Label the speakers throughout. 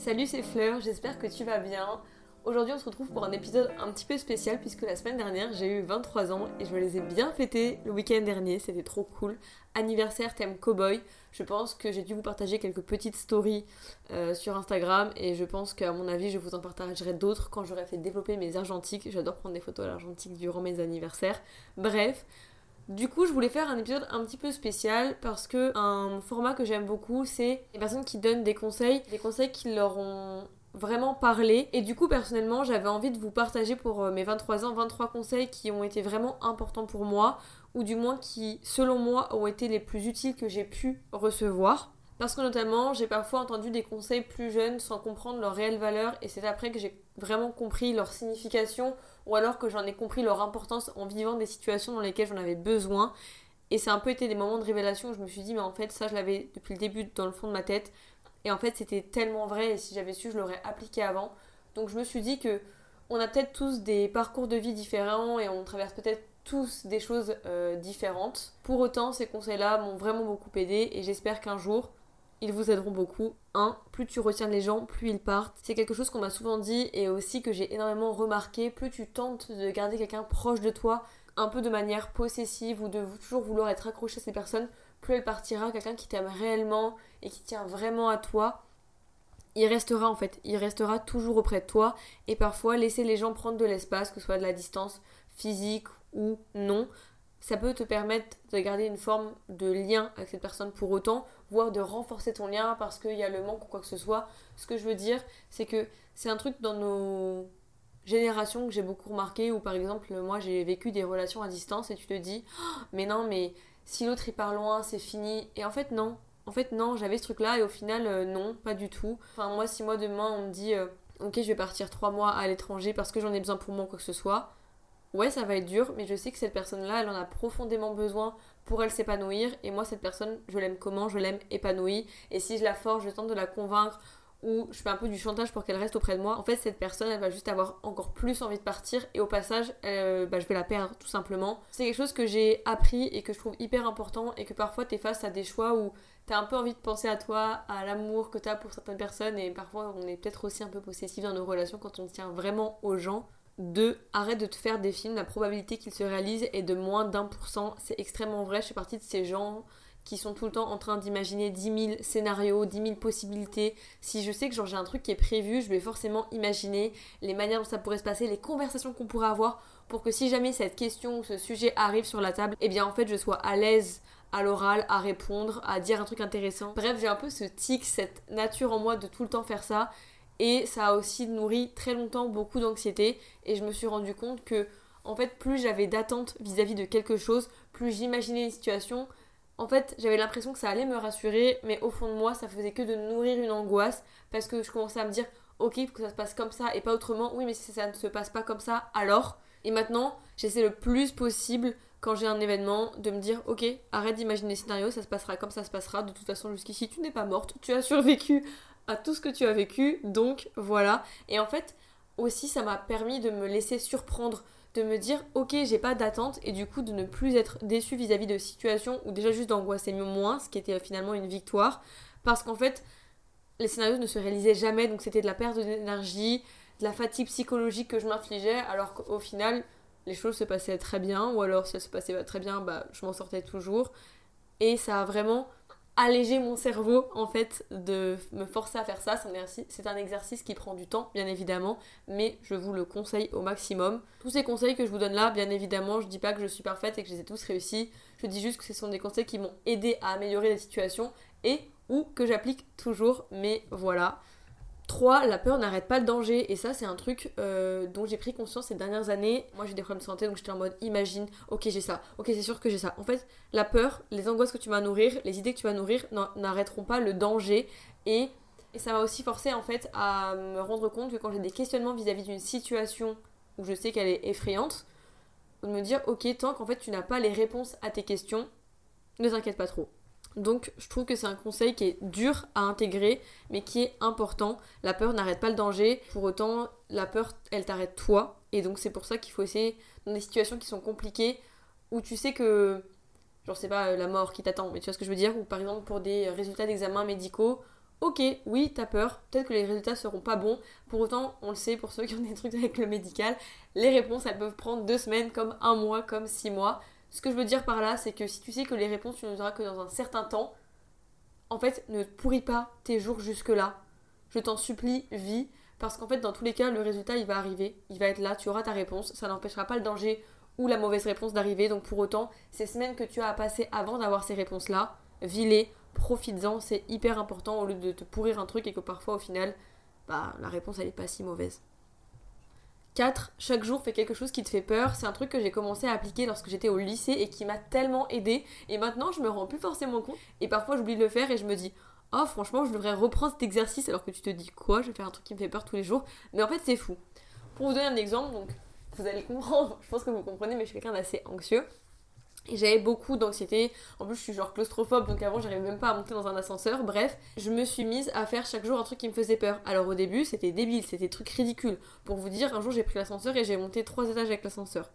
Speaker 1: Salut c'est Fleur, j'espère que tu vas bien. Aujourd'hui on se retrouve pour un épisode un petit peu spécial puisque la semaine dernière j'ai eu 23 ans et je me les ai bien fêtés le week-end dernier, c'était trop cool. Anniversaire thème cowboy, je pense que j'ai dû vous partager quelques petites stories euh, sur Instagram et je pense qu'à mon avis je vous en partagerai d'autres quand j'aurai fait développer mes argentiques. J'adore prendre des photos à l'argentique durant mes anniversaires. Bref, du coup, je voulais faire un épisode un petit peu spécial parce que un format que j'aime beaucoup, c'est les personnes qui donnent des conseils, des conseils qui leur ont vraiment parlé. Et du coup, personnellement, j'avais envie de vous partager pour euh, mes 23 ans 23 conseils qui ont été vraiment importants pour moi, ou du moins qui, selon moi, ont été les plus utiles que j'ai pu recevoir. Parce que notamment, j'ai parfois entendu des conseils plus jeunes sans comprendre leur réelle valeur, et c'est après que j'ai vraiment compris leur signification ou alors que j'en ai compris leur importance en vivant des situations dans lesquelles j'en avais besoin. Et a un peu été des moments de révélation où je me suis dit, mais en fait, ça, je l'avais depuis le début dans le fond de ma tête. Et en fait, c'était tellement vrai, et si j'avais su, je l'aurais appliqué avant. Donc je me suis dit que on a peut-être tous des parcours de vie différents et on traverse peut-être tous des choses euh, différentes. Pour autant, ces conseils-là m'ont vraiment beaucoup aidé et j'espère qu'un jour, ils vous aideront beaucoup. 1. Plus tu retiens les gens, plus ils partent. C'est quelque chose qu'on m'a souvent dit et aussi que j'ai énormément remarqué. Plus tu tentes de garder quelqu'un proche de toi, un peu de manière possessive ou de toujours vouloir être accroché à ces personnes, plus elle partira. Quelqu'un qui t'aime réellement et qui tient vraiment à toi, il restera en fait. Il restera toujours auprès de toi. Et parfois, laisser les gens prendre de l'espace, que ce soit de la distance physique ou non, ça peut te permettre de garder une forme de lien avec cette personne pour autant, voire de renforcer ton lien parce qu'il y a le manque ou quoi que ce soit. Ce que je veux dire, c'est que c'est un truc dans nos générations que j'ai beaucoup remarqué où par exemple moi j'ai vécu des relations à distance et tu te dis oh, mais non mais si l'autre il part loin c'est fini et en fait non. En fait non j'avais ce truc là et au final euh, non pas du tout. Enfin moi si moi demain on me dit euh, ok je vais partir trois mois à l'étranger parce que j'en ai besoin pour moi ou quoi que ce soit ouais, ça va être dur, mais je sais que cette personne-là, elle en a profondément besoin pour elle s'épanouir. Et moi, cette personne, je l'aime comment Je l'aime épanouie. Et si je la force, je tente de la convaincre ou je fais un peu du chantage pour qu'elle reste auprès de moi, en fait, cette personne, elle va juste avoir encore plus envie de partir et au passage, euh, bah, je vais la perdre tout simplement. C'est quelque chose que j'ai appris et que je trouve hyper important et que parfois tu es face à des choix où tu as un peu envie de penser à toi, à l'amour que tu as pour certaines personnes et parfois on est peut-être aussi un peu possessif dans nos relations quand on tient vraiment aux gens. 2. Arrête de te faire des films, la probabilité qu'ils se réalisent est de moins d'un pour cent. C'est extrêmement vrai, je fais partie de ces gens qui sont tout le temps en train d'imaginer 10 000 scénarios, 10 000 possibilités. Si je sais que j'ai un truc qui est prévu, je vais forcément imaginer les manières dont ça pourrait se passer, les conversations qu'on pourrait avoir pour que si jamais cette question ou ce sujet arrive sur la table, eh bien en fait je sois à l'aise à l'oral, à répondre, à dire un truc intéressant. Bref, j'ai un peu ce tic, cette nature en moi de tout le temps faire ça et ça a aussi nourri très longtemps beaucoup d'anxiété. Et je me suis rendu compte que en fait plus j'avais d'attentes vis-à-vis de quelque chose, plus j'imaginais une situation, en fait j'avais l'impression que ça allait me rassurer mais au fond de moi ça faisait que de nourrir une angoisse parce que je commençais à me dire ok que ça se passe comme ça et pas autrement, oui mais si ça ne se passe pas comme ça alors? Et maintenant j'essaie le plus possible quand j'ai un événement de me dire ok arrête d'imaginer des scénarios ça se passera comme ça se passera. De toute façon jusqu'ici tu n'es pas morte tu as survécu tout ce que tu as vécu, donc voilà. Et en fait, aussi, ça m'a permis de me laisser surprendre, de me dire, ok, j'ai pas d'attente, et du coup, de ne plus être déçu vis-à-vis de situations ou déjà juste d'angoisser moins, ce qui était finalement une victoire, parce qu'en fait, les scénarios ne se réalisaient jamais, donc c'était de la perte d'énergie, de la fatigue psychologique que je m'infligeais, alors qu'au final, les choses se passaient très bien, ou alors si elles se passaient pas très bien, bah, je m'en sortais toujours. Et ça a vraiment alléger mon cerveau en fait de me forcer à faire ça. C'est un exercice qui prend du temps bien évidemment, mais je vous le conseille au maximum. Tous ces conseils que je vous donne là, bien évidemment, je dis pas que je suis parfaite et que je les ai tous réussis. Je dis juste que ce sont des conseils qui m'ont aidé à améliorer la situation et ou que j'applique toujours. Mais voilà. 3. La peur n'arrête pas le danger. Et ça, c'est un truc euh, dont j'ai pris conscience ces dernières années. Moi, j'ai des problèmes de santé, donc j'étais en mode imagine, ok, j'ai ça, ok, c'est sûr que j'ai ça. En fait, la peur, les angoisses que tu vas nourrir, les idées que tu vas nourrir n'arrêteront pas le danger. Et, ça m'a aussi forcé, en fait, à me rendre compte que quand j'ai des questionnements vis-à-vis d'une situation où je sais qu'elle est effrayante, de me dire, ok, tant qu'en fait tu n'as pas les réponses à tes questions, ne t'inquiète pas trop. Donc je trouve que c'est un conseil qui est dur à intégrer mais qui est important. La peur n'arrête pas le danger, pour autant la peur elle t'arrête toi et donc c'est pour ça qu'il faut essayer dans des situations qui sont compliquées où tu sais que genre sais pas la mort qui t'attend mais tu vois ce que je veux dire? Ou par exemple pour des résultats d'examens médicaux Ok, oui, t'as peur, peut-être que les résultats seront pas bons. Pour autant, on le sait, pour ceux qui ont des trucs avec le médical, les réponses, elles peuvent prendre deux semaines, comme un mois, comme six mois. Ce que je veux dire par là, c'est que si tu sais que les réponses, tu ne auras que dans un certain temps, en fait, ne pourris pas tes jours jusque-là. Je t'en supplie, vis. Parce qu'en fait, dans tous les cas, le résultat, il va arriver. Il va être là, tu auras ta réponse. Ça n'empêchera pas le danger ou la mauvaise réponse d'arriver. Donc pour autant, ces semaines que tu as à passer avant d'avoir ces réponses-là, vis-les, profites-en. C'est hyper important au lieu de te pourrir un truc et que parfois, au final, bah, la réponse, elle n'est pas si mauvaise. 4. Chaque jour fait quelque chose qui te fait peur. C'est un truc que j'ai commencé à appliquer lorsque j'étais au lycée et qui m'a tellement aidé. Et maintenant, je me rends plus forcément compte. Et parfois, j'oublie de le faire et je me dis, oh, franchement, je devrais reprendre cet exercice alors que tu te dis quoi? Je vais faire un truc qui me fait peur tous les jours. Mais en fait, c'est fou. Pour vous donner un exemple, donc, vous allez comprendre, je pense que vous comprenez, mais je suis quelqu'un d'assez anxieux. Et j'avais beaucoup d'anxiété. En plus, je suis genre claustrophobe, donc avant, j'arrivais même pas à monter dans un ascenseur. Bref, je me suis mise à faire chaque jour un truc qui me faisait peur. Alors au début, c'était débile, c'était des trucs ridicules. Pour vous dire, un jour, j'ai pris l'ascenseur et j'ai monté trois étages avec l'ascenseur.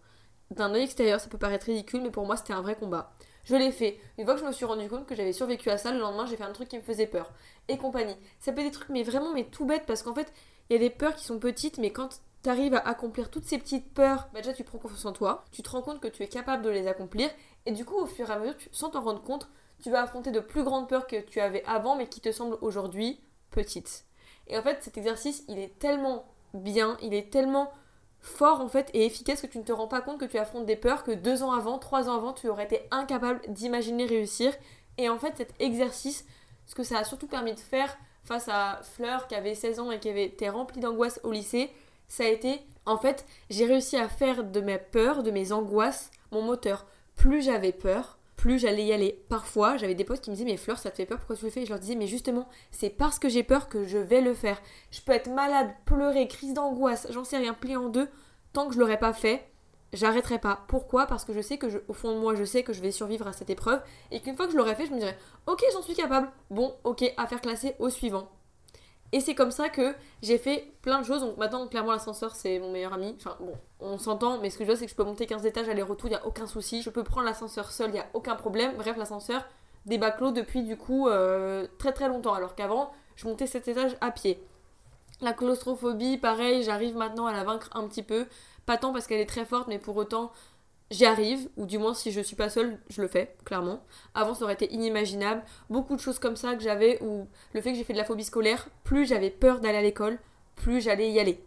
Speaker 1: D'un œil extérieur, ça peut paraître ridicule, mais pour moi, c'était un vrai combat. Je l'ai fait. Une fois que je me suis rendu compte que j'avais survécu à ça, le lendemain, j'ai fait un truc qui me faisait peur. Et compagnie. Ça peut être des trucs, mais vraiment, mais tout bête, parce qu'en fait, il y a des peurs qui sont petites, mais quand t'arrives à accomplir toutes ces petites peurs, bah déjà tu prends confiance en toi, tu te rends compte que tu es capable de les accomplir, et du coup au fur et à mesure, sans t'en rendre compte, tu vas affronter de plus grandes peurs que tu avais avant, mais qui te semblent aujourd'hui petites. Et en fait, cet exercice, il est tellement bien, il est tellement fort en fait et efficace que tu ne te rends pas compte que tu affrontes des peurs que deux ans avant, trois ans avant, tu aurais été incapable d'imaginer réussir. Et en fait, cet exercice, ce que ça a surtout permis de faire face à Fleur qui avait 16 ans et qui avait été remplie d'angoisse au lycée, ça a été, en fait, j'ai réussi à faire de mes peurs, de mes angoisses, mon moteur. Plus j'avais peur, plus j'allais y aller. Parfois, j'avais des potes qui me disaient Mais Fleur, ça te fait peur, pourquoi tu le fais? Et je leur disais Mais justement, c'est parce que j'ai peur que je vais le faire. Je peux être malade, pleurer, crise d'angoisse, j'en sais rien, plié en deux. Tant que je l'aurais pas fait, j'arrêterai pas. Pourquoi? Parce que je sais que, au fond de moi, je sais que je vais survivre à cette épreuve et qu'une fois que je l'aurais fait, je me dirais Ok, j'en suis capable. Bon, ok, à faire classer au suivant. Et c'est comme ça que j'ai fait plein de choses. Donc maintenant, clairement, l'ascenseur, c'est mon meilleur ami. Enfin, bon, on s'entend, mais ce que je vois, c'est que je peux monter 15 étages aller-retour, il n'y a aucun souci. Je peux prendre l'ascenseur seul, il n'y a aucun problème. Bref, l'ascenseur, des baclos depuis du coup euh, très très longtemps. Alors qu'avant, je montais cet étage à pied. La claustrophobie, pareil, j'arrive maintenant à la vaincre un petit peu. Pas tant parce qu'elle est très forte, mais pour autant, j'y arrive, ou du moins si je suis pas seule, je le fais, clairement. Avant, ça aurait été inimaginable. Beaucoup de choses comme ça que j'avais, ou le fait que j'ai fait de la phobie scolaire, plus j'avais peur d'aller à l'école, plus j'allais y aller.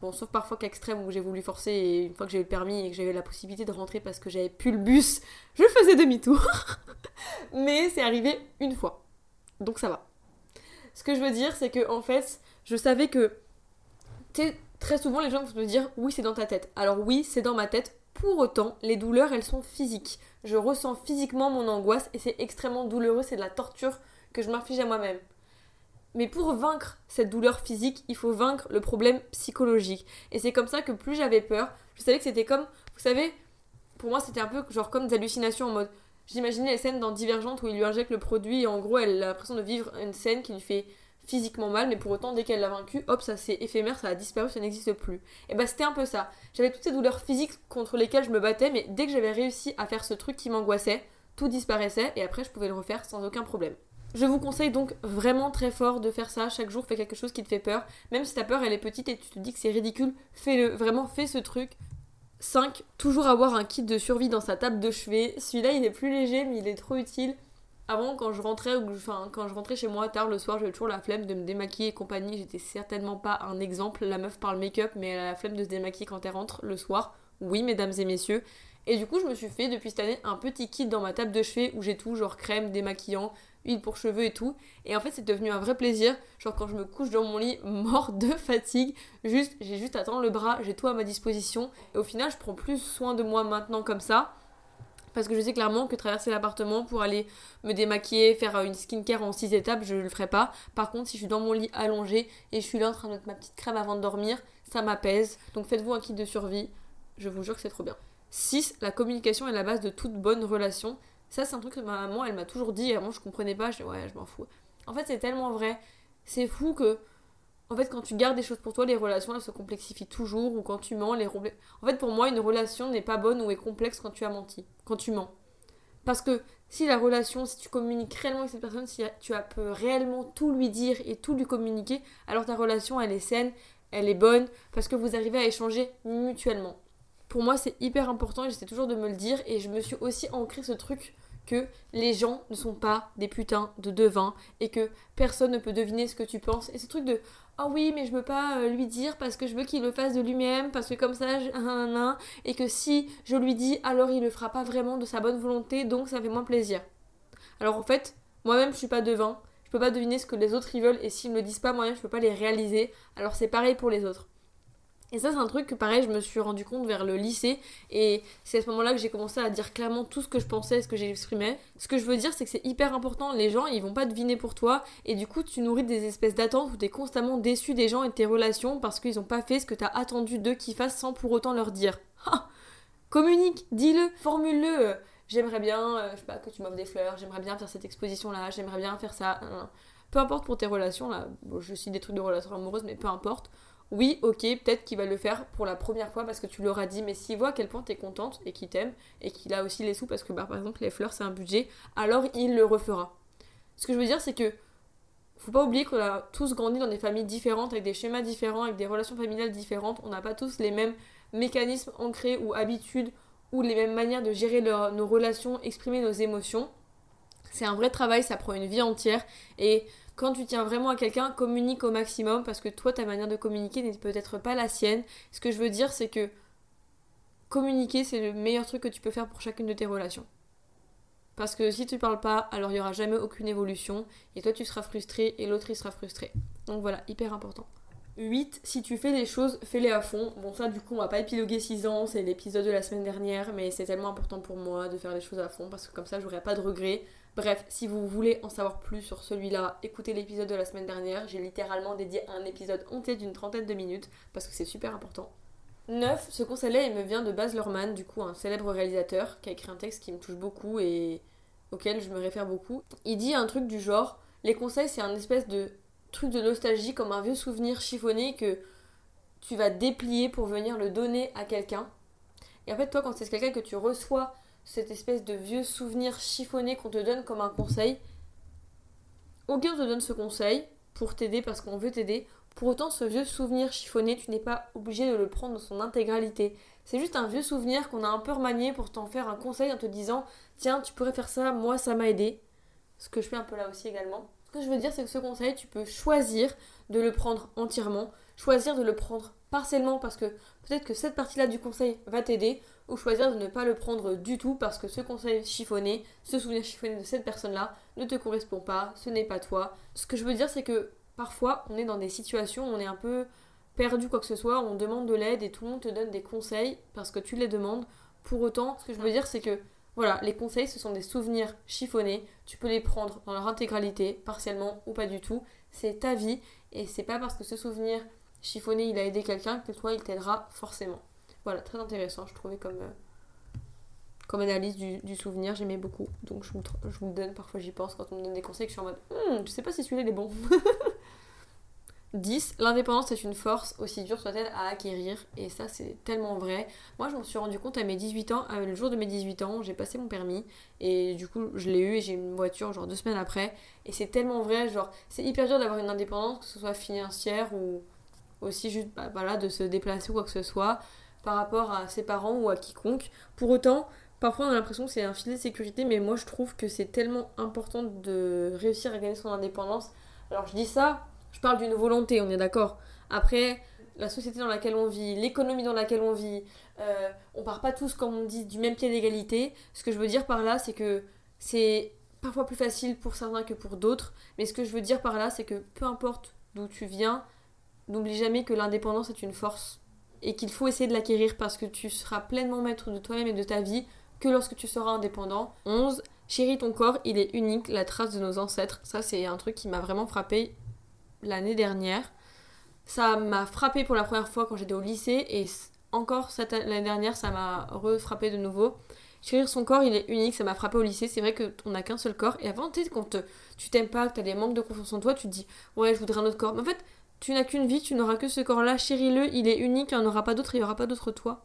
Speaker 1: Bon, sauf parfois qu'extrême où j'ai voulu forcer et une fois que j'ai eu le permis et que j'avais la possibilité de rentrer parce que j'avais plus le bus, je faisais demi-tour. Mais c'est arrivé une fois. Donc ça va. Ce que je veux dire, c'est que en fait, je savais que. Tu très souvent les gens vont me dire oui, c'est dans ta tête. Alors oui, c'est dans ma tête pour autant, les douleurs, elles sont physiques. Je ressens physiquement mon angoisse et c'est extrêmement douloureux, c'est de la torture que je m'inflige à moi-même. Mais pour vaincre cette douleur physique, il faut vaincre le problème psychologique. Et c'est comme ça que plus j'avais peur, je savais que c'était comme, vous savez, pour moi c'était un peu genre comme des hallucinations en mode, j'imaginais les scènes dans Divergente où il lui injecte le produit et en gros elle a l'impression de vivre une scène qui lui fait physiquement mal, mais pour autant, dès qu'elle l'a vaincu, hop, ça c'est éphémère, ça a disparu, ça n'existe plus. Et bah c'était un peu ça. J'avais toutes ces douleurs physiques contre lesquelles je me battais, mais dès que j'avais réussi à faire ce truc qui m'angoissait, tout disparaissait et après je pouvais le refaire sans aucun problème. Je vous conseille donc vraiment très fort de faire ça. Chaque jour, fais quelque chose qui te fait peur. Même si ta peur elle est petite et tu te dis que c'est ridicule, fais-le. Vraiment, fais ce truc. 5. Toujours avoir un kit de survie dans sa table de chevet. Celui-là, il est plus léger, mais il est trop utile. Avant, quand je rentrais, quand je rentrais chez moi tard le soir, j'avais toujours la flemme de me démaquiller et compagnie. J'étais certainement pas un exemple. La meuf parle make-up, mais elle a la flemme de se démaquiller quand elle rentre le soir. Oui, mesdames et messieurs. Et du coup, je me suis fait depuis cette année un petit kit dans ma table de chevet où j'ai tout, genre crème, démaquillant, huile pour cheveux et tout. Et en fait, c'est devenu un vrai plaisir. Genre, quand je me couche dans mon lit, mort de fatigue, juste, j'ai juste à tendre le bras, j'ai tout à ma disposition. Et au final, je prends plus soin de moi maintenant comme ça parce que je sais clairement que traverser l'appartement pour aller me démaquiller, faire euh, une skincare en 6 étapes, je ne le ferai pas. Par contre, si je suis dans mon lit allongé et je suis là en train de mettre ma petite crème avant de dormir, ça m'apaise. Donc faites-vous un kit de survie, je vous jure que c'est trop bien. 6. La communication est la base de toute bonne relation. Ça, c'est un truc que ma maman, elle m'a toujours dit. Avant, je comprenais pas. Je dis, ouais, je m'en fous. En fait, c'est tellement vrai. C'est fou que en fait, quand tu gardes des choses pour toi, les relations elles se complexifient toujours. Ou quand tu mens, les En fait, pour moi, une relation n'est pas bonne ou est complexe quand tu as menti. Quand tu mens. Parce que si la relation, si tu communiques réellement avec cette personne, si tu peux réellement tout lui dire et tout lui communiquer, alors ta relation, elle est saine, elle est bonne, parce que vous arrivez à échanger mutuellement. Pour moi, c'est hyper important et j'essaie toujours de me le dire et je me suis aussi ancré ce truc que les gens ne sont pas des putains de devins et que personne ne peut deviner ce que tu penses. Et ce truc de oh oui, mais je veux pas euh, lui dire parce que je veux qu'il le fasse de lui-même, parce que comme ça, je... et que si je lui dis, alors il le fera pas vraiment de sa bonne volonté, donc ça fait moins plaisir. Alors en fait, moi-même, je suis pas devin, je peux pas deviner ce que les autres ils veulent, et s'ils me le disent pas, moi-même, je peux pas les réaliser. Alors c'est pareil pour les autres. Et ça, c'est un truc que, pareil, je me suis rendu compte vers le lycée. Et c'est à ce moment-là que j'ai commencé à dire clairement tout ce que je pensais, ce que j'exprimais. Ce que je veux dire, c'est que c'est hyper important. Les gens, ils vont pas deviner pour toi. Et du coup, tu nourris des espèces d'attentes où tu es constamment déçu des gens et de tes relations parce qu'ils ont pas fait ce que tu as attendu d'eux qu'ils fassent sans pour autant leur dire. Communique, dis-le, formule-le. J'aimerais bien, euh, je sais pas, que tu m'offres des fleurs. J'aimerais bien faire cette exposition-là. J'aimerais bien faire ça. Peu importe pour tes relations, là. je cite des trucs de relations amoureuses, mais peu importe oui, ok, peut-être qu'il va le faire pour la première fois parce que tu l'auras dit, mais s'il voit à quel point tu es contente et qu'il t'aime et qu'il a aussi les sous parce que bah, par exemple les fleurs c'est un budget, alors il le refera. Ce que je veux dire c'est que faut pas oublier qu'on a tous grandi dans des familles différentes, avec des schémas différents, avec des relations familiales différentes, on n'a pas tous les mêmes mécanismes ancrés ou habitudes ou les mêmes manières de gérer nos relations, exprimer nos émotions. C'est un vrai travail, ça prend une vie entière et quand tu tiens vraiment à quelqu'un, communique au maximum parce que toi, ta manière de communiquer n'est peut-être pas la sienne. Ce que je veux dire, c'est que communiquer, c'est le meilleur truc que tu peux faire pour chacune de tes relations. Parce que si tu parles pas, alors il n'y aura jamais aucune évolution. Et toi, tu seras frustré et l'autre, il sera frustré. Donc voilà, hyper important. 8. Si tu fais les choses, fais-les à fond. Bon, ça, du coup, on va pas épiloguer 6 ans, c'est l'épisode de la semaine dernière, mais c'est tellement important pour moi de faire les choses à fond parce que comme ça, j'aurai pas de regrets. Bref, si vous voulez en savoir plus sur celui-là, écoutez l'épisode de la semaine dernière. J'ai littéralement dédié un épisode entier d'une trentaine de minutes parce que c'est super important. 9. Ce conseil-là, il me vient de Baz Luhrmann, du coup, un célèbre réalisateur qui a écrit un texte qui me touche beaucoup et auquel je me réfère beaucoup. Il dit un truc du genre les conseils, c'est un espèce de truc de nostalgie comme un vieux souvenir chiffonné que tu vas déplier pour venir le donner à quelqu'un. Et en fait, toi, quand c'est quelqu'un que tu reçois cette espèce de vieux souvenir chiffonné qu'on te donne comme un conseil. Aucun te donne ce conseil pour t'aider parce qu'on veut t'aider. Pour autant, ce vieux souvenir chiffonné, tu n'es pas obligé de le prendre dans son intégralité. C'est juste un vieux souvenir qu'on a un peu remanié pour t'en faire un conseil en te disant Tiens, tu pourrais faire ça, moi ça m'a aidé. Ce que je fais un peu là aussi également. Ce que je veux dire, c'est que ce conseil, tu peux choisir de le prendre entièrement, choisir de le prendre partiellement parce que peut-être que cette partie-là du conseil va t'aider, ou choisir de ne pas le prendre du tout parce que ce conseil chiffonné, ce souvenir chiffonné de cette personne-là ne te correspond pas, ce n'est pas toi. Ce que je veux dire, c'est que parfois on est dans des situations où on est un peu perdu quoi que ce soit, on demande de l'aide et tout le monde te donne des conseils parce que tu les demandes. Pour autant, ce que je veux dire, c'est que voilà, les conseils, ce sont des souvenirs chiffonnés. Tu peux les prendre dans leur intégralité, partiellement ou pas du tout. C'est ta vie et c'est pas parce que ce souvenir chiffonné il a aidé quelqu'un que toi il t'aidera forcément. Voilà, très intéressant, je trouvais comme, euh, comme analyse du, souvenir, j'aimais beaucoup. Donc je vous, je vous donne, parfois j'y pense quand on me donne des conseils, que je suis en mode, hmm, je sais pas si celui-là est bon. 10. L'indépendance est une force, aussi dure soit-elle à acquérir. Et ça, c'est tellement vrai. Moi, je m'en suis rendu compte à mes 18 ans. le jour de mes 18 ans, j'ai passé mon permis. Et du coup, je l'ai eu et j'ai une voiture, genre deux semaines après. Et c'est tellement vrai. Genre, c'est hyper dur d'avoir une indépendance, que ce soit financière ou aussi juste, bah, voilà, de se déplacer ou quoi que ce soit par rapport à ses parents ou à quiconque. Pour autant, parfois on a l'impression que c'est un filet de sécurité, mais moi je trouve que c'est tellement important de réussir à gagner son indépendance. Alors je dis ça, je parle d'une volonté, on est d'accord. Après, la société dans laquelle on vit, l'économie dans laquelle on vit, euh, on part pas tous, comme on dit, du même pied d'égalité. Ce que je veux dire par là, c'est que c'est parfois plus facile pour certains que pour d'autres. Mais ce que je veux dire par là, c'est que peu importe d'où tu viens, n'oublie jamais que l'indépendance est une force et qu'il faut essayer de l'acquérir parce que tu seras pleinement maître de toi-même et de ta vie que lorsque tu seras indépendant. 11. Chéris ton corps, il est unique, la trace de nos ancêtres. Ça, c'est un truc qui m'a vraiment frappé l'année dernière. Ça m'a frappé pour la première fois quand j'étais au lycée et encore l'année dernière, ça m'a refrappé de nouveau. Chérir son corps, il est unique, ça m'a frappé au lycée. C'est vrai qu'on n'a qu'un seul corps. Et avant, tu sais, quand tu t'aimes pas, que tu as des manques de confiance en toi, tu te dis, ouais, je voudrais un autre corps. Mais en fait, tu n'as qu'une vie, tu n'auras que ce corps-là, chéris-le, il est unique, il n'y en aura pas d'autre, il n'y aura pas d'autre toi.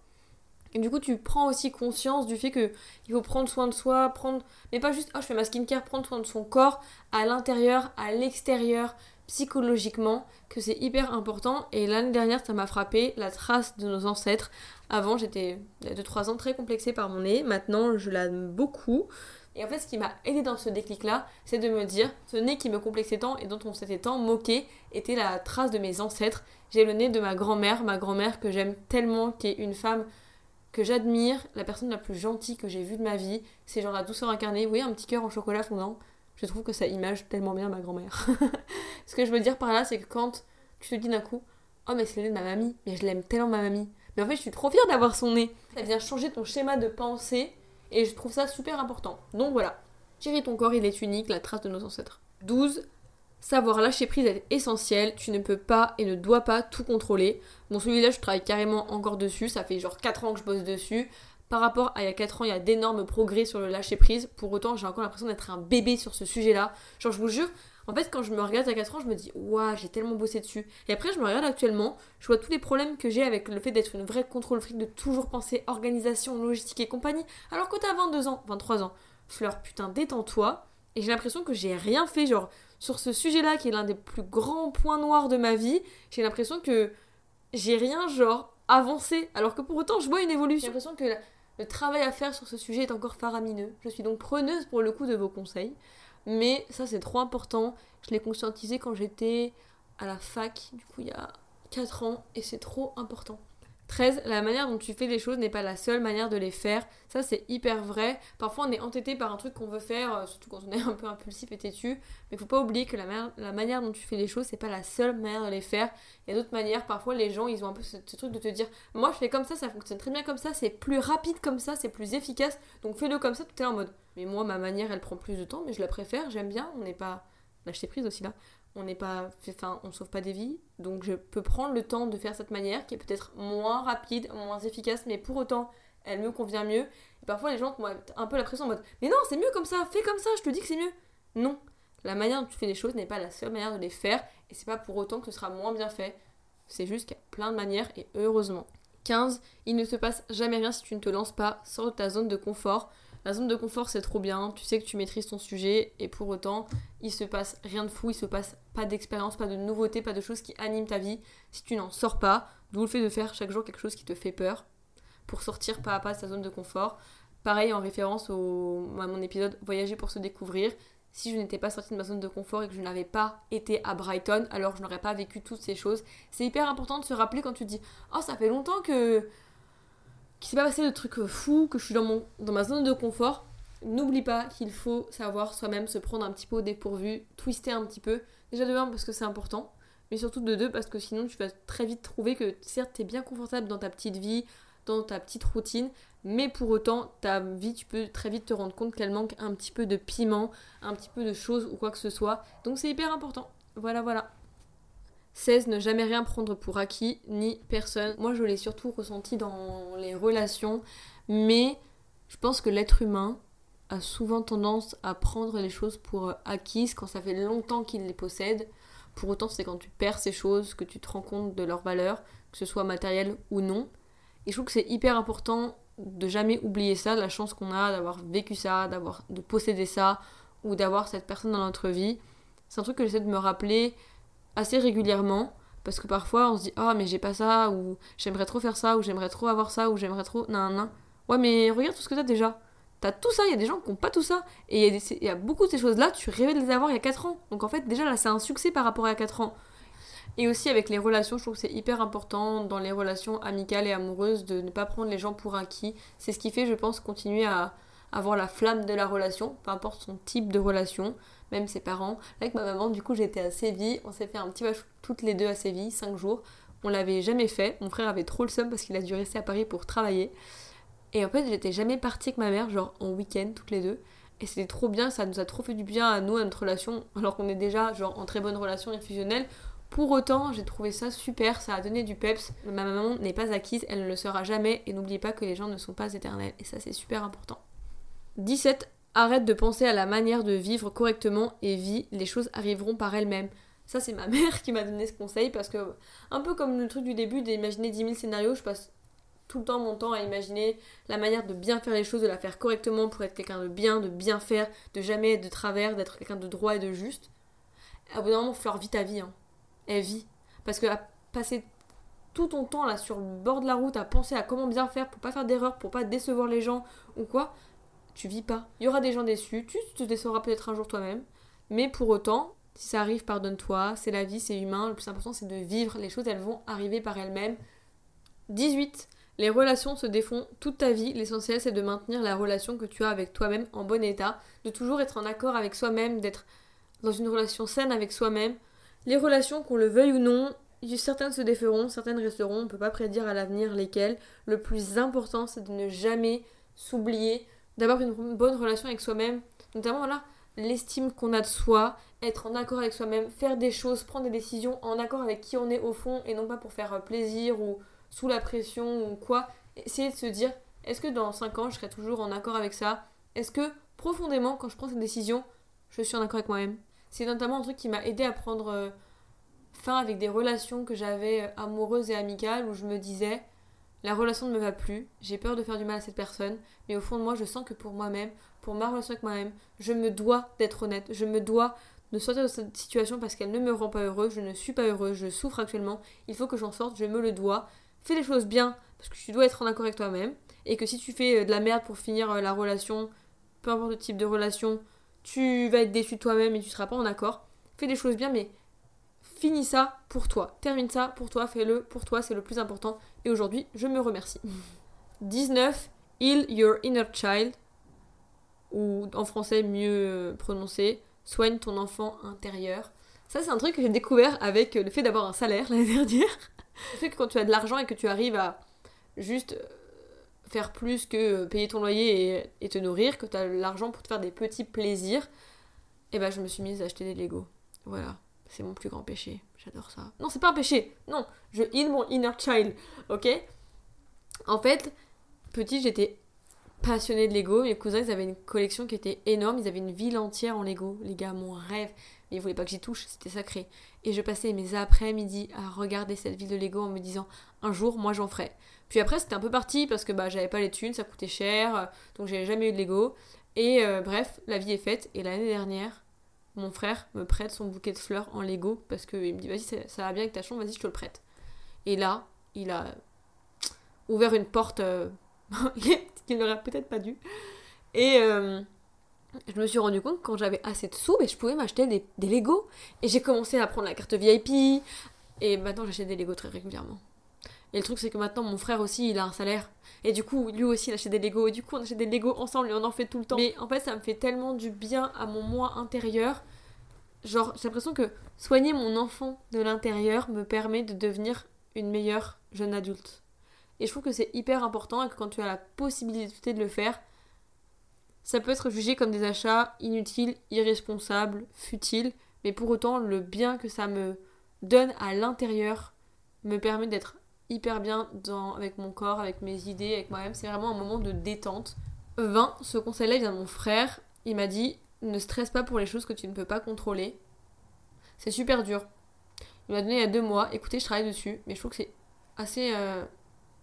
Speaker 1: Et du coup, tu prends aussi conscience du fait que il faut prendre soin de soi, prendre, mais pas juste, oh, je fais ma skincare, prendre soin de son corps à l'intérieur, à l'extérieur, psychologiquement, que c'est hyper important. Et l'année dernière, ça m'a frappé la trace de nos ancêtres. Avant, j'étais de 3 ans très complexée par mon nez. Maintenant, je l'aime beaucoup. Et en fait, ce qui m'a aidé dans ce déclic-là, c'est de me dire, ce nez qui me complexait tant et dont on s'était tant moqué, était la trace de mes ancêtres. J'ai le nez de ma grand-mère, ma grand-mère que j'aime tellement, qui est une femme que j'admire, la personne la plus gentille que j'ai vue de ma vie. C'est genre la douceur incarnée, oui, un petit cœur en chocolat fondant. Je trouve que ça image tellement bien ma grand-mère. Ce que je veux dire par là, c'est que quand tu te dis d'un coup, oh mais c'est le nez de ma mamie, mais je l'aime tellement ma mamie. Mais en fait, je suis trop fière d'avoir son nez. Ça vient changer ton schéma de pensée et je trouve ça super important. Donc voilà, chérie, ton corps, il est unique, la trace de nos ancêtres. 12. Savoir lâcher prise est essentiel, tu ne peux pas et ne dois pas tout contrôler. Bon, celui-là, je travaille carrément encore dessus, ça fait genre 4 ans que je bosse dessus. Par rapport à il y a 4 ans, il y a d'énormes progrès sur le lâcher prise. Pour autant, j'ai encore l'impression d'être un bébé sur ce sujet-là. Genre, je vous jure, en fait, quand je me regarde à 4 ans, je me dis, waouh, j'ai tellement bossé dessus. Et après, je me regarde actuellement, je vois tous les problèmes que j'ai avec le fait d'être une vraie contrôle fric, de toujours penser organisation, logistique et compagnie. Alors que t'as 22 ans, 23 ans, Fleur, putain, détends-toi. Et j'ai l'impression que j'ai rien fait, genre, sur ce sujet-là, qui est l'un des plus grands points noirs de ma vie, j'ai l'impression que j'ai rien, genre, avancé. Alors que pour autant, je vois une évolution. J'ai l'impression que le travail à faire sur ce sujet est encore faramineux. Je suis donc preneuse pour le coup de vos conseils. Mais ça, c'est trop important. Je l'ai conscientisé quand j'étais à la fac, du coup, il y a 4 ans, et c'est trop important. 13. La manière dont tu fais les choses n'est pas la seule manière de les faire. Ça, c'est hyper vrai. Parfois, on est entêté par un truc qu'on veut faire, euh, surtout quand on est un peu impulsif et têtu. Mais faut pas oublier que la, la manière dont tu fais les choses, c'est pas la seule manière de les faire. Il y a d'autres manières. Parfois, les gens, ils ont un peu ce, truc de te dire Moi, je fais comme ça, ça fonctionne très bien comme ça, c'est plus rapide comme ça, c'est plus efficace. Donc, fais-le comme ça, tout est en mode. Mais moi, ma manière, elle prend plus de temps, mais je la préfère, j'aime bien. On n'est pas. Lâcher prise aussi là on n'est pas enfin on sauve pas des vies. Donc je peux prendre le temps de faire cette manière qui est peut-être moins rapide moins efficace mais pour autant elle me convient mieux. Et parfois les gens ont un peu la pression en mode mais non c'est mieux comme ça fais comme ça je te dis que c'est mieux. Non. La manière dont tu fais les choses n'est pas la seule manière de les faire et c'est pas pour autant que ce sera moins bien fait. C'est juste qu'il y a plein de manières et heureusement. 15 il ne se passe jamais rien si tu ne te lances pas sors de ta zone de confort la zone de confort, c'est trop bien, tu sais que tu maîtrises ton sujet, et pour autant, il se passe rien de fou, il se passe pas d'expérience, pas de nouveauté, pas de choses qui animent ta vie si tu n'en sors pas. D'où le fait de faire chaque jour quelque chose qui te fait peur pour sortir pas à pas de sa zone de confort. Pareil en référence à mon épisode Voyager pour se découvrir. Si je n'étais pas sortie de ma zone de confort et que je n'avais pas été à Brighton, alors je n'aurais pas vécu toutes ces choses. C'est hyper important de se rappeler quand tu te dis Oh, ça fait longtemps que qu'il s'est pas passé de trucs euh, fous, que je suis dans, dans ma zone de confort, n'oublie pas qu'il faut savoir soi-même se prendre un petit peu au dépourvu, twister un petit peu. Déjà de un parce que c'est important, mais surtout de deux parce que sinon tu vas très vite trouver que certes t'es bien confortable dans ta petite vie, dans ta petite routine, mais pour autant ta vie tu peux très vite te rendre compte qu'elle manque un petit peu de piment, un petit peu de choses ou quoi que ce soit. Donc c'est hyper important. Voilà voilà. 16. Ne jamais rien prendre pour acquis, ni personne. Moi, je l'ai surtout ressenti dans les relations, mais je pense que l'être humain a souvent tendance à prendre les choses pour acquises quand ça fait longtemps qu'il les possède. Pour autant, c'est quand tu perds ces choses que tu te rends compte de leur valeur, que ce soit matériel ou non. Et je trouve que c'est hyper important de jamais oublier ça, la chance qu'on a d'avoir vécu ça, d'avoir de posséder ça ou d'avoir cette personne dans notre vie. C'est un truc que j'essaie de me rappeler assez régulièrement parce que parfois on se dit ah mais j'ai pas ça ou j'aimerais trop faire ça ou j'aimerais trop avoir ça ou j'aimerais trop nan nan ouais mais regarde tout ce que t'as déjà. T'as tout ça il y a des gens qui ont pas tout ça. Et il y, a beaucoup de ces choses là tu rêvais de les avoir il y a 4 ans. Donc en fait déjà là c'est un succès par rapport à 4 ans. Et aussi avec les relations je trouve que c'est hyper important dans les relations amicales et amoureuses de ne pas prendre les gens pour acquis. C'est ce qui fait je pense continuer à avoir la flamme de la relation peu importe son type de relation même ses parents. Avec ma maman, du coup, j'étais à Séville. On s'est fait un petit voyage toutes les deux à Séville, 5 jours. On l'avait jamais fait. Mon frère avait trop le seum parce qu'il a dû rester à Paris pour travailler. Et en fait, j'étais jamais partie avec ma mère, genre en week-end, toutes les deux. Et c'était trop bien, ça nous a trop fait du bien à nous, à notre relation, alors qu'on est déjà genre en très bonne relation et fusionnelle. Pour autant, j'ai trouvé ça super, ça a donné du peps. Ma maman n'est pas acquise, elle ne le sera jamais. Et n'oubliez pas que les gens ne sont pas éternels. Et ça, c'est super important. 17. Arrête de penser à la manière de vivre correctement et vis, les choses arriveront par elles-mêmes. Ça, c'est ma mère qui m'a donné ce conseil parce que, un peu comme le truc du début d'imaginer 10 000 scénarios, je passe tout le temps mon temps à imaginer la manière de bien faire les choses, de la faire correctement pour être quelqu'un de bien, de bien faire, de jamais être de travers, d'être quelqu'un de droit et de juste. À bout d'un moment, Fleur vit ta vie. Hein. Elle vit. Parce que à passer tout ton temps là sur le bord de la route à penser à comment bien faire pour pas faire d'erreur, pour pas décevoir les gens ou quoi, tu vis pas. Il y aura des gens déçus, tu te décevras peut-être un jour toi-même, mais pour autant, si ça arrive, pardonne-toi, c'est la vie, c'est humain, le plus important c'est de vivre, les choses elles vont arriver par elles-mêmes. 18. Les relations se défont toute ta vie, l'essentiel c'est de maintenir la relation que tu as avec toi-même en bon état, de toujours être en accord avec soi-même, d'être dans une relation saine avec soi-même. Les relations, qu'on le veuille ou non, certaines se déferont, certaines resteront, on ne peut pas prédire à l'avenir lesquelles. Le plus important c'est de ne jamais s'oublier, d'avoir une bonne relation avec soi-même, notamment là, l'estime qu'on a de soi, être en accord avec soi-même, faire des choses, prendre des décisions en accord avec qui on est au fond et non pas pour faire plaisir ou sous la pression ou quoi. Essayer de se dire est-ce que dans 5 ans je serai toujours en accord avec ça? Est-ce que profondément quand je prends cette décision, je suis en accord avec moi-même? C'est notamment un truc qui m'a aidé à prendre euh, fin avec des relations que j'avais euh, amoureuses et amicales où je me disais la relation ne me va plus, j'ai peur de faire du mal à cette personne, mais au fond de moi, je sens que pour moi-même, pour ma relation avec moi-même, je me dois d'être honnête, je me dois de sortir de cette situation parce qu'elle ne me rend pas heureuse, je ne suis pas heureuse, je souffre actuellement, il faut que j'en sorte, je me le dois. Fais les choses bien parce que tu dois être en accord avec toi-même et que si tu fais euh, de la merde pour finir euh, la relation, peu importe le type de relation, tu vas être déçu de toi-même et tu seras pas en accord. Fais des choses bien mais finis ça pour toi, termine ça pour toi, fais-le pour toi, c'est le plus important et aujourd'hui, je me remercie. 19. Heal your inner child ou en français mieux prononcé, soigne ton enfant intérieur. Ça, c'est un truc que j'ai découvert avec le fait d'avoir un salaire l'année dernière. le fait que quand tu as de l'argent et que tu arrives à juste euh, faire plus que payer ton loyer et, te nourrir, que tu as l'argent pour te faire des petits plaisirs, et eh ben je me suis mise à acheter des Lego. Voilà, c'est mon plus grand péché. J'adore ça. Non, c'est pas un péché. Non, je heal mon inner child. Ok? En fait, petit, j'étais passionnée de Lego. Mes cousins, ils avaient une collection qui était énorme. Ils avaient une ville entière en Lego. Les gars, mon rêve. Mais ils voulaient pas que j'y touche. C'était sacré. Et je passais mes après-midi à regarder cette ville de Lego en me disant un jour, moi, j'en ferai. Puis après, c'était un peu parti parce que bah, j'avais pas les thunes, ça coûtait cher. Donc, j'avais jamais eu de Lego. Et euh, bref, la vie est faite. Et l'année dernière, mon frère me prête son bouquet de fleurs en Lego parce qu'il me dit vas-y ça, va bien avec ta chambre, vas-y je te le prête. Et là, il a ouvert une porte euh, qu'il n'aurait peut-être pas dû. Et euh, je me suis rendu compte que quand j'avais assez de sous, je pouvais m'acheter des, des Lego. Et j'ai commencé à prendre la carte VIP. Et maintenant j'achète des Lego très régulièrement. Et le truc, c'est que maintenant, mon frère aussi, il a un salaire. Et du coup, lui aussi, il achète des Lego. Et du coup, on achète des Lego ensemble et on en fait tout le temps. Mais en fait, ça me fait tellement du bien à mon moi intérieur. Genre, j'ai l'impression que soigner mon enfant de l'intérieur me permet de devenir une meilleure jeune adulte. Et je trouve que c'est hyper important et que quand tu as la possibilité de le faire, ça peut être jugé comme des achats inutiles, irresponsables, futiles. Mais pour autant, le bien que ça me donne à l'intérieur me permet d'être hyper bien dans, avec mon corps, avec mes idées, avec moi-même. C'est vraiment un moment de détente. 20, ce conseil-là vient de mon frère. Il m'a dit ne stresse pas pour les choses que tu ne peux pas contrôler. C'est super dur. Il m'a donné il y a deux mois. Écoutez, je travaille dessus, mais je trouve que c'est assez euh,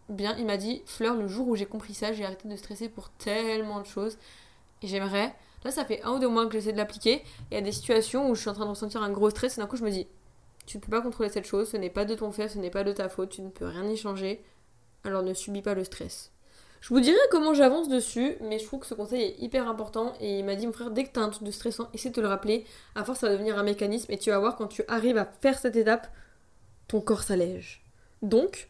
Speaker 1: bien. Il m'a dit Fleur, le jour où j'ai compris ça, j'ai arrêté de stresser pour tellement de choses. Et j'aimerais. Là, ça fait un ou deux mois que j'essaie de l'appliquer. Il y a des situations où je suis en train de ressentir un gros stress et d'un coup, je me dis tu ne peux pas contrôler cette chose, ce n'est pas de ton fait, ce n'est pas de ta faute, tu ne peux rien y changer. Alors ne subis pas le stress. Je vous dirai comment j'avance dessus, mais je trouve que ce conseil est hyper important. Et il m'a dit, mon frère, dès que tu as un truc de stressant, essaie de te le rappeler. À force, ça va devenir un mécanisme. Et tu vas voir, quand tu arrives à faire cette étape, ton corps s'allège. Donc,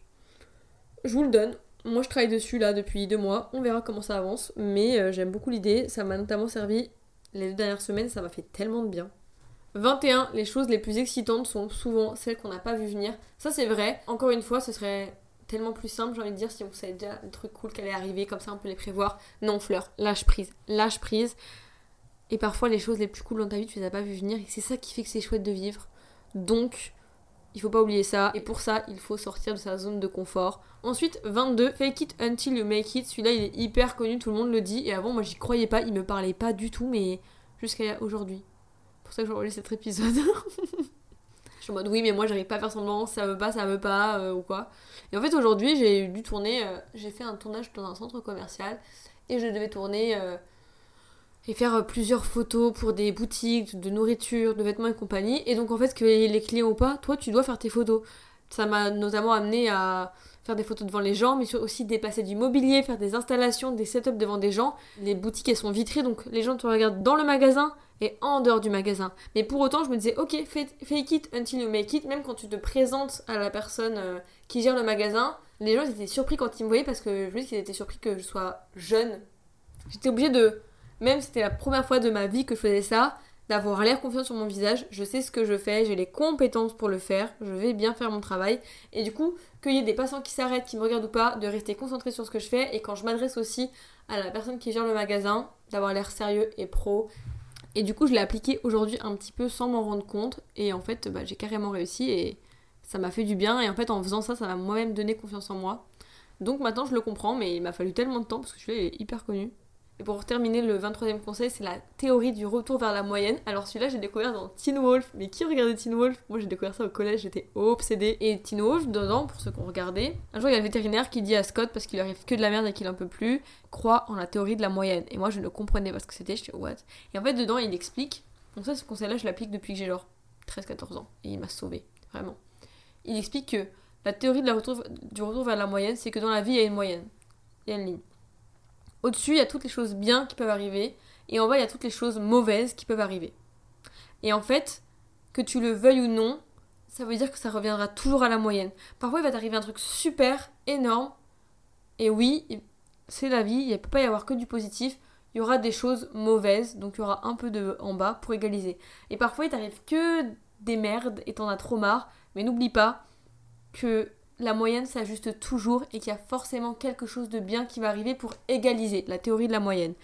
Speaker 1: je vous le donne. Moi, je travaille dessus là depuis deux mois. On verra comment ça avance. Mais euh, j'aime beaucoup l'idée. Ça m'a notamment servi les deux dernières semaines. Ça m'a fait tellement de bien. 21, les choses les plus excitantes sont souvent celles qu'on n'a pas vu venir. Ça c'est vrai. Encore une fois, ce serait tellement plus simple, j'ai envie de dire, si on savait déjà le truc cool qui allait arriver, comme ça on peut les prévoir. Non, fleur, lâche prise, lâche prise. Et parfois les choses les plus cool dans ta vie, tu les as pas vu venir et c'est ça qui fait que c'est chouette de vivre. Donc, il faut pas oublier ça. Et pour ça, il faut sortir de sa zone de confort. Ensuite, 22, fake it until you make it. Celui-là, il est hyper connu, tout le monde le dit. Et avant, moi, j'y croyais pas, il me parlait pas du tout, mais jusqu'à aujourd'hui pour ça que j'enregistre cet épisode. je suis en mode oui, mais moi j'arrive pas à faire semblant, ça veut pas, ça veut pas, euh, ou quoi. Et en fait, aujourd'hui, j'ai dû tourner, euh, j'ai fait un tournage dans un centre commercial et je devais tourner euh, et faire plusieurs photos pour des boutiques de nourriture, de vêtements et compagnie. Et donc, en fait, que les clients ou pas, toi, tu dois faire tes photos. Ça m'a notamment amené à faire des photos devant les gens, mais aussi dépasser du mobilier, faire des installations, des setups devant des gens. Les boutiques, elles sont vitrées, donc les gens te regardent dans le magasin et en dehors du magasin. Mais pour autant, je me disais, ok, fake it until you make it, même quand tu te présentes à la personne euh, qui gère le magasin, les gens étaient surpris quand ils me voyaient parce que je me qu'ils étaient surpris que je sois jeune. J'étais obligée de, même c'était la première fois de ma vie que je faisais ça, d'avoir l'air confiant sur mon visage, je sais ce que je fais, j'ai les compétences pour le faire, je vais bien faire mon travail. Et du coup, qu'il y ait des passants qui s'arrêtent, qui me regardent ou pas, de rester concentré sur ce que je fais. Et quand je m'adresse aussi à la personne qui gère le magasin, d'avoir l'air sérieux et pro et du coup, je l'ai appliqué aujourd'hui un petit peu sans m'en rendre compte. Et en fait, bah, j'ai carrément réussi et ça m'a fait du bien. Et en fait, en faisant ça, ça m'a moi-même donné confiance en moi. Donc maintenant, je le comprends, mais il m'a fallu tellement de temps parce que celui-là est hyper connu. Et pour terminer, le 23e conseil, c'est la théorie du retour vers la moyenne. Alors celui-là, j'ai découvert dans Teen Wolf. Mais qui regardait Teen Wolf? Moi, j'ai découvert ça au collège, j'étais obsédée. Et Teen Wolf, dedans, pour ceux qui ont regardé, un jour, il y a le vétérinaire qui dit à Scott, parce qu'il arrive que de la merde et qu'il en peut plus, croit en la théorie de la moyenne. Et moi, je ne comprenais pas ce que c'était, je suis what? Et en fait, dedans, il explique. Donc ça, ce conseil-là, je l'applique depuis que j'ai genre 13-14 ans. Et il m'a sauvé, vraiment. Il explique que la théorie du retour vers la moyenne, c'est que dans la vie, il y a une moyenne. Il y a une ligne. Au-dessus, il y a toutes les choses bien qui peuvent arriver, et en bas, il y a toutes les choses mauvaises qui peuvent arriver. Et en fait, que tu le veuilles ou non, ça veut dire que ça reviendra toujours à la moyenne. Parfois, il va t'arriver un truc super énorme, et oui, c'est la vie, il ne peut pas y avoir que du positif, il y aura des choses mauvaises, donc il y aura un peu de en bas pour égaliser. Et parfois, il t'arrive que des merdes et t'en as trop marre, mais n'oublie pas que la moyenne s'ajuste toujours et qu'il y a forcément quelque chose de bien qui va arriver pour égaliser la théorie de la moyenne.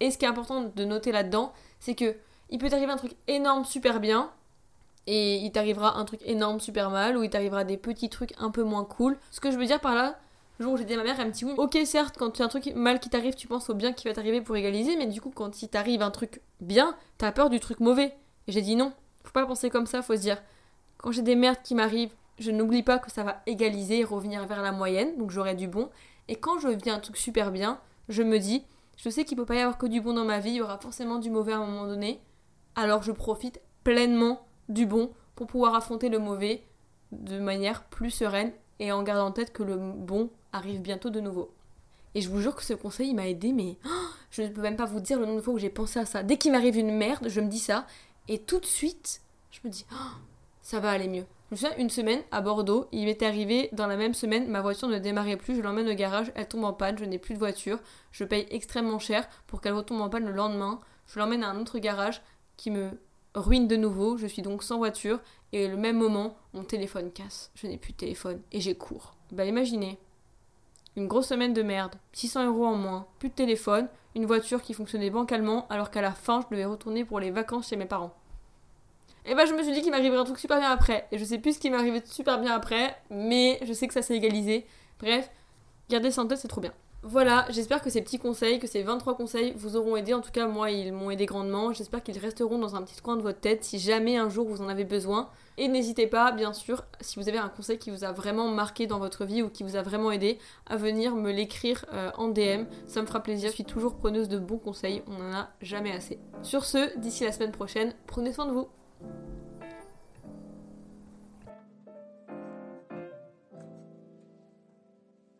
Speaker 1: Et ce qui est important de noter là-dedans, c'est que il peut t'arriver un truc énorme super bien et il t'arrivera un truc énorme super mal ou il t'arrivera des petits trucs un peu moins cool. Ce que je veux dire par là, le jour où j'ai dit à ma mère, elle me dit oui, ok certes, quand tu as un truc mal qui t'arrive, tu penses au bien qui va t'arriver pour égaliser, mais du coup quand il t'arrive un truc bien, t'as peur du truc mauvais. Et j'ai dit non, faut pas penser comme ça, faut se dire, quand j'ai des merdes qui m'arrivent, je n'oublie pas que ça va égaliser et revenir vers la moyenne, donc j'aurai du bon. Et quand je vis un truc super bien, je me dis, je sais qu'il peut pas y avoir que du bon dans ma vie, il y aura forcément du mauvais à un moment donné. Alors je profite pleinement du bon pour pouvoir affronter le mauvais de manière plus sereine et en gardant en tête que le bon arrive bientôt de nouveau. Et je vous jure que ce conseil m'a aidé, mais je ne peux même pas vous dire le nombre de fois où j'ai pensé à ça. Dès qu'il m'arrive une merde, je me dis ça, et tout de suite, je me dis, ça va aller mieux. Je me souviens, une semaine à Bordeaux, il m'était arrivé dans la même semaine, ma voiture ne démarrait plus, je l'emmène au garage, elle tombe en panne, je n'ai plus de voiture, je paye extrêmement cher pour qu'elle retombe en panne le lendemain, je l'emmène à un autre garage qui me ruine de nouveau, je suis donc sans voiture, et le même moment, mon téléphone casse, je n'ai plus de téléphone, et j'ai cours. Bah imaginez, une grosse semaine de merde, 600 euros en moins, plus de téléphone, une voiture qui fonctionnait bancalement, alors qu'à la fin, je devais retourner pour les vacances chez mes parents. Et bah je me suis dit qu'il m'arriverait un truc super bien après. Et je sais plus ce qui m'arrivait super bien après, mais je sais que ça s'est égalisé. Bref, garder ça en tête, c'est trop bien. Voilà, j'espère que ces petits conseils, que ces 23 conseils vous auront aidé. En tout cas, moi, ils m'ont aidé grandement. J'espère qu'ils resteront dans un petit coin de votre tête si jamais un jour vous en avez besoin. Et n'hésitez pas, bien sûr, si vous avez un conseil qui vous a vraiment marqué dans votre vie ou qui vous a vraiment aidé, à venir me l'écrire euh, en DM. Ça me fera plaisir. Je suis toujours preneuse de bons conseils. On n'en a jamais assez. Sur ce, d'ici la semaine prochaine, prenez soin de vous. Thank you.